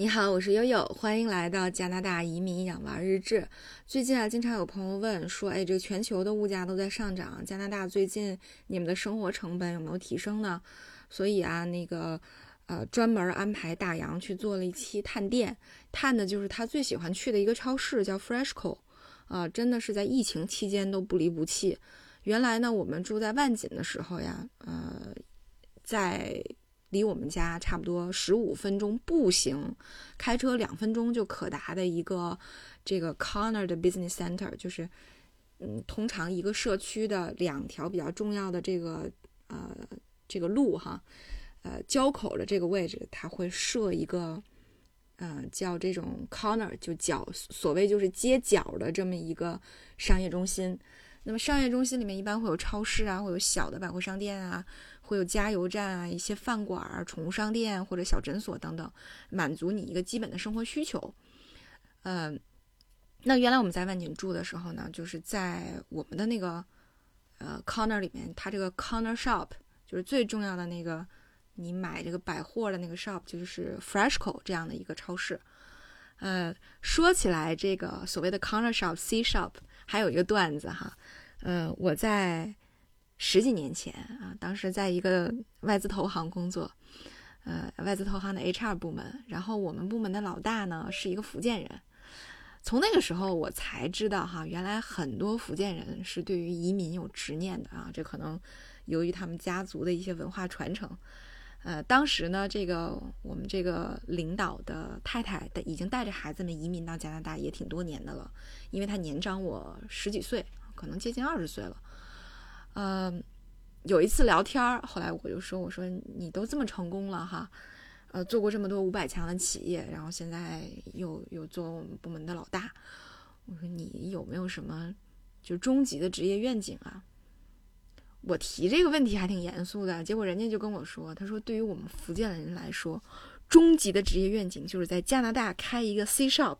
你好，我是悠悠，欢迎来到加拿大移民养娃日志。最近啊，经常有朋友问说，哎，这个全球的物价都在上涨，加拿大最近你们的生活成本有没有提升呢？所以啊，那个呃，专门安排大洋去做了一期探店，探的就是他最喜欢去的一个超市，叫 Freshco，啊，真的是在疫情期间都不离不弃。原来呢，我们住在万锦的时候呀，呃，在。离我们家差不多十五分钟步行，开车两分钟就可达的一个这个 corner 的 business center，就是嗯，通常一个社区的两条比较重要的这个呃这个路哈，呃交口的这个位置，它会设一个嗯叫这种 corner，就角所谓就是街角的这么一个商业中心。那么商业中心里面一般会有超市啊，会有小的百货商店啊。会有加油站啊，一些饭馆、宠物商店或者小诊所等等，满足你一个基本的生活需求。嗯，那原来我们在万锦住的时候呢，就是在我们的那个呃 corner 里面，它这个 corner shop 就是最重要的那个，你买这个百货的那个 shop 就是 Freshco 这样的一个超市。呃，说起来这个所谓的 corner shop C shop，还有一个段子哈，呃，我在。十几年前啊，当时在一个外资投行工作，呃，外资投行的 HR 部门，然后我们部门的老大呢是一个福建人。从那个时候我才知道哈，原来很多福建人是对于移民有执念的啊，这可能由于他们家族的一些文化传承。呃，当时呢，这个我们这个领导的太太的已经带着孩子们移民到加拿大也挺多年的了，因为她年长我十几岁，可能接近二十岁了。嗯，有一次聊天儿，后来我就说：“我说你都这么成功了哈，呃，做过这么多五百强的企业，然后现在又又做我们部门的老大，我说你有没有什么就终极的职业愿景啊？”我提这个问题还挺严肃的，结果人家就跟我说：“他说对于我们福建的人来说，终极的职业愿景就是在加拿大开一个 C shop。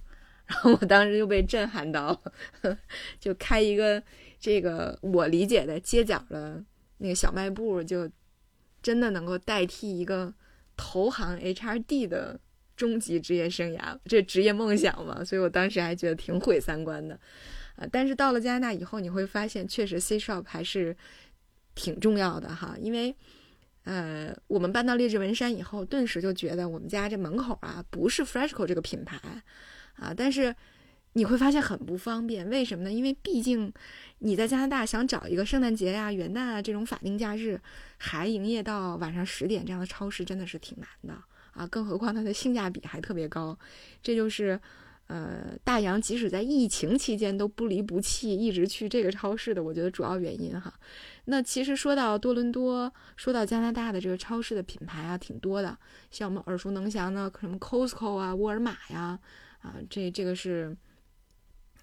”然后我当时就被震撼到，就开一个。这个我理解的街角的那个小卖部，就真的能够代替一个投行 HRD 的终极职业生涯，这职业梦想嘛。所以我当时还觉得挺毁三观的，啊！但是到了加拿大以后，你会发现确实 C shop 还是挺重要的哈。因为呃，我们搬到列治文山以后，顿时就觉得我们家这门口啊，不是 Freshco 这个品牌啊，但是。你会发现很不方便，为什么呢？因为毕竟你在加拿大想找一个圣诞节呀、元旦啊这种法定假日还营业到晚上十点这样的超市真的是挺难的啊！更何况它的性价比还特别高，这就是呃大洋即使在疫情期间都不离不弃一直去这个超市的，我觉得主要原因哈。那其实说到多伦多，说到加拿大的这个超市的品牌啊，挺多的，像我们耳熟能详的什么 Costco 啊、沃尔玛呀啊，这这个是。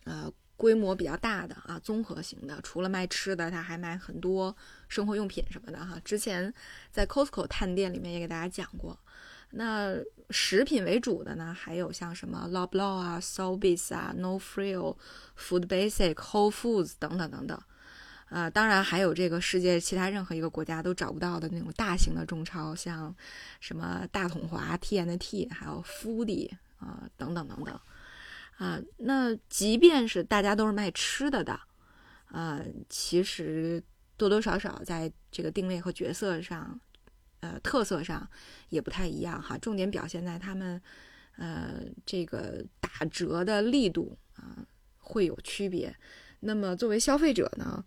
呃，规模比较大的啊，综合型的，除了卖吃的，他还卖很多生活用品什么的哈。之前在 Costco 探店里面也给大家讲过。那食品为主的呢，还有像什么 Loblaw 啊、Sobeys 啊、No Frill、Food Basic、Whole Foods 等等等等。啊，当然还有这个世界其他任何一个国家都找不到的那种大型的中超，像什么大统华、T N T，还有 Foodie 啊，等等等等。啊，那即便是大家都是卖吃的的，呃，其实多多少少在这个定位和角色上，呃，特色上也不太一样哈。重点表现在他们，呃，这个打折的力度啊会有区别。那么作为消费者呢，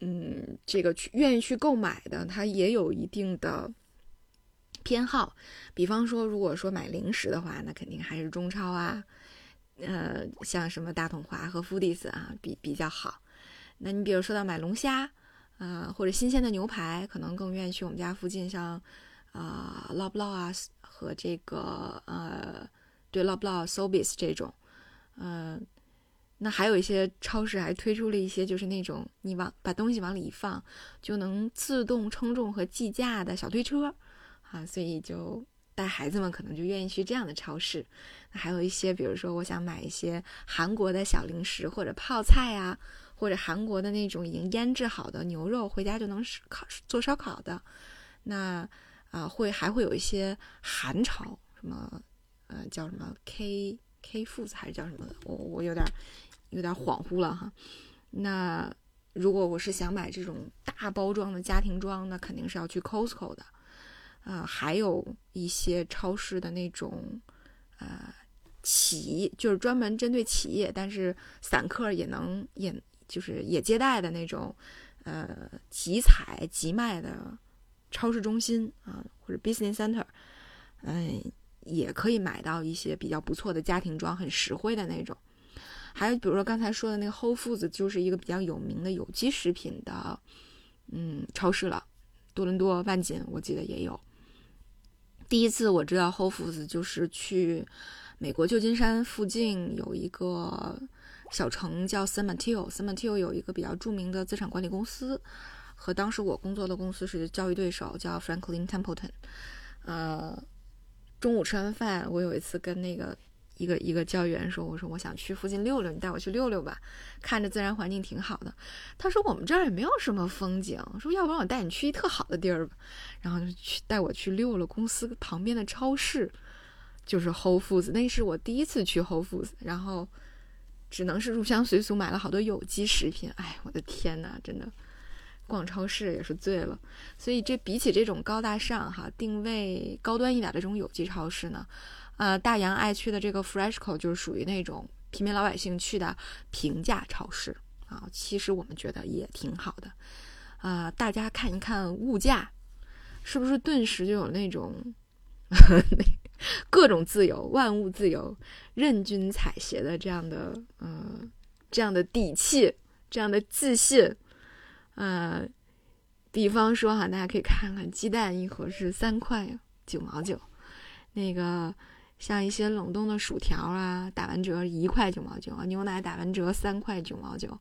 嗯，这个去愿意去购买的，他也有一定的。偏好，比方说，如果说买零食的话，那肯定还是中超啊，呃，像什么大统华和 Foodies 啊，比比较好。那你比如说到买龙虾，呃，或者新鲜的牛排，可能更愿意去我们家附近，像啊 Loblaw 啊和这个呃，对 Loblaw、Sobeys 这种，嗯，那还有一些超市还推出了一些就是那种你往把东西往里一放，就能自动称重和计价的小推车。啊，所以就带孩子们可能就愿意去这样的超市。还有一些，比如说我想买一些韩国的小零食或者泡菜啊，或者韩国的那种已经腌制好的牛肉，回家就能烤做烧烤的。那啊，会还会有一些韩潮，什什么呃叫什么 K K Foods 还是叫什么的，我我有点有点恍惚了哈。那如果我是想买这种大包装的家庭装，那肯定是要去 Costco 的。啊，还有一些超市的那种呃企，就是专门针对企业，但是散客也能也就是也接待的那种呃集采集卖的超市中心啊，或者 business center，嗯，也可以买到一些比较不错的家庭装，很实惠的那种。还有比如说刚才说的那个 Whole Foods，就是一个比较有名的有机食品的嗯超市了，多伦多、万锦我记得也有。第一次我知道 Whole Foods 就是去美国旧金山附近有一个小城叫 San Mateo，San Mateo 有一个比较著名的资产管理公司，和当时我工作的公司是交易对手，叫 Franklin Templeton。呃，中午吃完饭，我有一次跟那个。一个一个教员说：“我说我想去附近溜溜，你带我去溜溜吧，看着自然环境挺好的。”他说：“我们这儿也没有什么风景，说要不然我带你去一特好的地儿吧。”然后就去带我去溜了公司旁边的超市，就是 Whole Foods，那是我第一次去 Whole Foods，然后只能是入乡随俗买了好多有机食品。哎，我的天呐，真的逛超市也是醉了。所以这比起这种高大上哈定位高端一点的这种有机超市呢？呃，大洋爱去的这个 Freshco 就是属于那种平民老百姓去的平价超市啊。其实我们觉得也挺好的，啊，大家看一看物价，是不是顿时就有那种 那各种自由、万物自由、任君采撷的这样的嗯这样的底气、这样的自信？呃，比方说哈，大家可以看看鸡蛋一盒是三块九毛九，那个。像一些冷冻的薯条啊，打完折一块九毛九，牛奶打完折三块九毛九，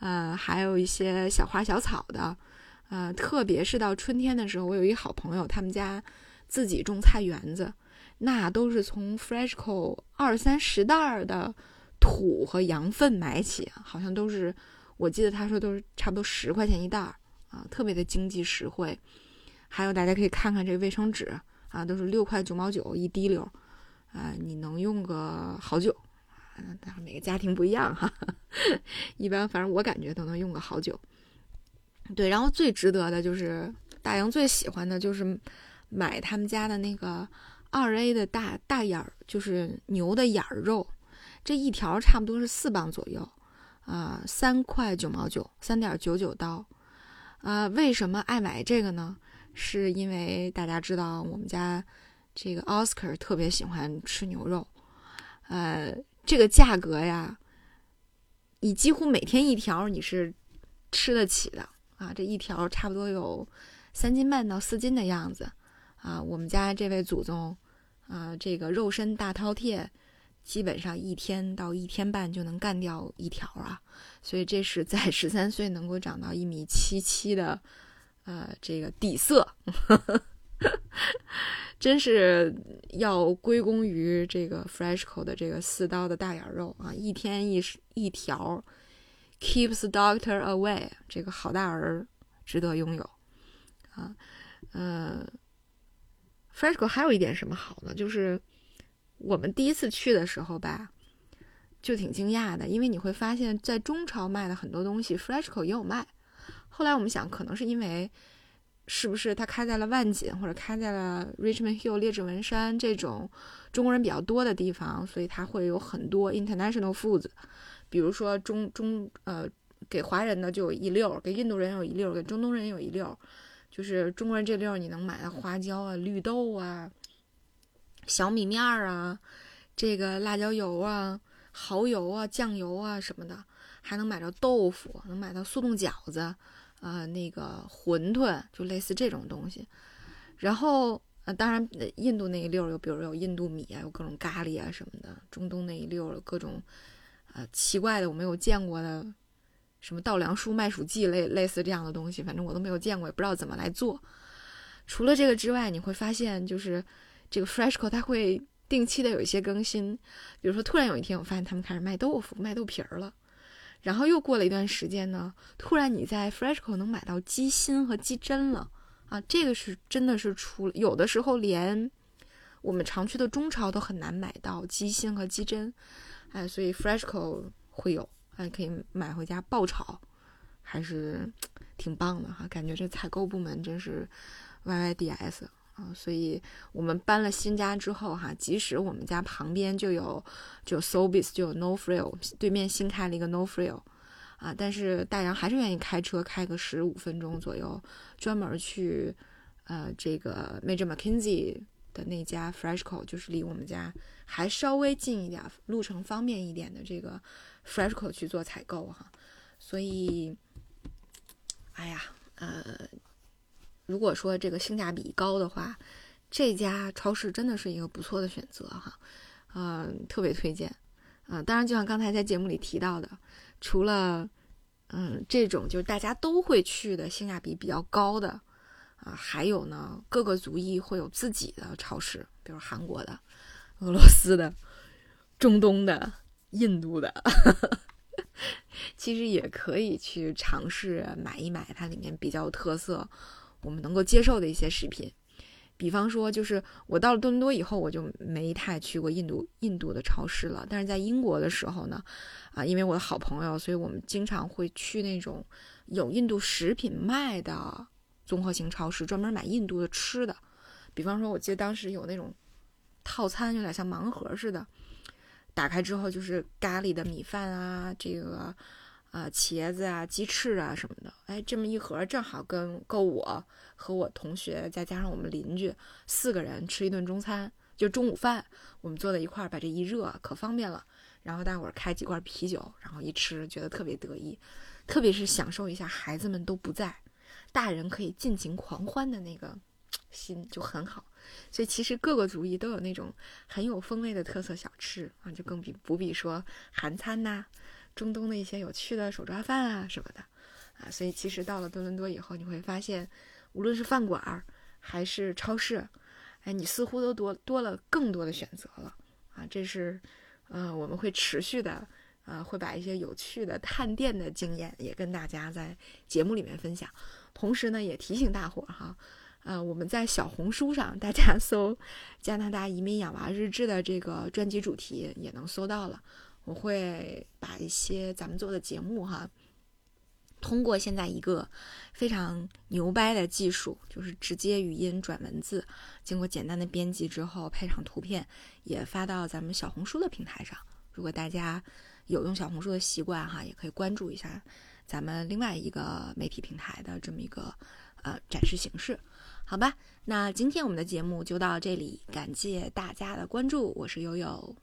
呃，还有一些小花小草的，呃，特别是到春天的时候，我有一好朋友，他们家自己种菜园子，那都是从 Freshco 二三十袋的土和羊粪买起，好像都是，我记得他说都是差不多十块钱一袋儿啊，特别的经济实惠。还有大家可以看看这卫生纸啊，都是六块九毛九一滴溜。啊，你能用个好久，当然每个家庭不一样哈。一般反正我感觉都能用个好久。对，然后最值得的就是大洋最喜欢的就是买他们家的那个二 A 的大大眼儿，就是牛的眼儿肉，这一条差不多是四磅左右，啊，三块九毛九，三点九九刀。啊，为什么爱买这个呢？是因为大家知道我们家。这个 Oscar 特别喜欢吃牛肉，呃，这个价格呀，你几乎每天一条你是吃得起的啊！这一条差不多有三斤半到四斤的样子啊！我们家这位祖宗啊，这个肉身大饕餮，基本上一天到一天半就能干掉一条啊！所以这是在十三岁能够长到一米七七的呃这个底色。呵 呵 真是要归功于这个 Freshco 的这个四刀的大眼肉啊！一天一一条，keeps doctor away，这个好大儿值得拥有啊！呃，Freshco 还有一点什么好呢？就是我们第一次去的时候吧，就挺惊讶的，因为你会发现在中超卖的很多东西，Freshco 也有卖。后来我们想，可能是因为。是不是它开在了万锦或者开在了 Richmond Hill 列治文山这种中国人比较多的地方，所以它会有很多 international foods，比如说中中呃给华人的就有一溜，给印度人有一溜，给中东人有一溜，就是中国人这溜你能买到花椒啊、绿豆啊、小米面儿啊、这个辣椒油啊、蚝油啊、酱油啊什么的，还能买到豆腐，能买到速冻饺子。啊，那个馄饨就类似这种东西，然后呃，当然印度那一溜儿有，比如有印度米啊，有各种咖喱啊什么的。中东那一溜儿各种呃奇怪的我没有见过的，什么稻粱菽麦黍稷类类似这样的东西，反正我都没有见过，也不知道怎么来做。除了这个之外，你会发现就是这个 Freshco 它会定期的有一些更新，比如说突然有一天我发现他们开始卖豆腐、卖豆皮儿了。然后又过了一段时间呢，突然你在 Freshco 能买到鸡心和鸡胗了啊！这个是真的是出了，有的时候连我们常去的中超都很难买到鸡心和鸡胗，哎，所以 Freshco 会有，哎，可以买回家爆炒，还是 挺棒的哈。感觉这采购部门真是 YYDS 啊。所以我们搬了新家之后哈，即使我们家旁边就有就 Sobeys 就有 No Frill，对面新开了一个 No Frill。啊，但是大洋还是愿意开车开个十五分钟左右，专门去，呃，这个 Major McKinsey 的那家 Freshco，就是离我们家还稍微近一点，路程方便一点的这个 Freshco 去做采购哈。所以，哎呀，呃，如果说这个性价比高的话，这家超市真的是一个不错的选择哈，嗯，特别推荐。嗯，当然，就像刚才在节目里提到的。除了，嗯，这种就是大家都会去的性价比比较高的，啊，还有呢，各个族裔会有自己的超市，比如韩国的、俄罗斯的、中东的、印度的，其实也可以去尝试买一买它里面比较有特色、我们能够接受的一些食品。比方说，就是我到了多伦多以后，我就没太去过印度印度的超市了。但是在英国的时候呢，啊，因为我的好朋友，所以我们经常会去那种有印度食品卖的综合型超市，专门买印度的吃的。比方说，我记得当时有那种套餐，有点像盲盒似的，打开之后就是咖喱的米饭啊，这个。啊，茄子啊，鸡翅啊什么的，哎，这么一盒正好跟够我和我同学再加上我们邻居四个人吃一顿中餐，就中午饭，我们坐在一块儿，把这一热，可方便了。然后大伙儿开几罐啤酒，然后一吃，觉得特别得意，特别是享受一下孩子们都不在，大人可以尽情狂欢的那个心就很好。所以其实各个族裔都有那种很有风味的特色小吃啊，就更比不必说韩餐呐。中东的一些有趣的手抓饭啊什么的，啊，所以其实到了多伦多以后，你会发现，无论是饭馆儿还是超市，哎，你似乎都多多了更多的选择了啊。这是，呃，我们会持续的，呃，会把一些有趣的探店的经验也跟大家在节目里面分享。同时呢，也提醒大伙儿哈，呃，我们在小红书上，大家搜“加拿大移民养娃日志”的这个专辑主题也能搜到了。我会把一些咱们做的节目哈，通过现在一个非常牛掰的技术，就是直接语音转文字，经过简单的编辑之后，配上图片，也发到咱们小红书的平台上。如果大家有用小红书的习惯哈，也可以关注一下咱们另外一个媒体平台的这么一个呃展示形式，好吧？那今天我们的节目就到这里，感谢大家的关注，我是悠悠。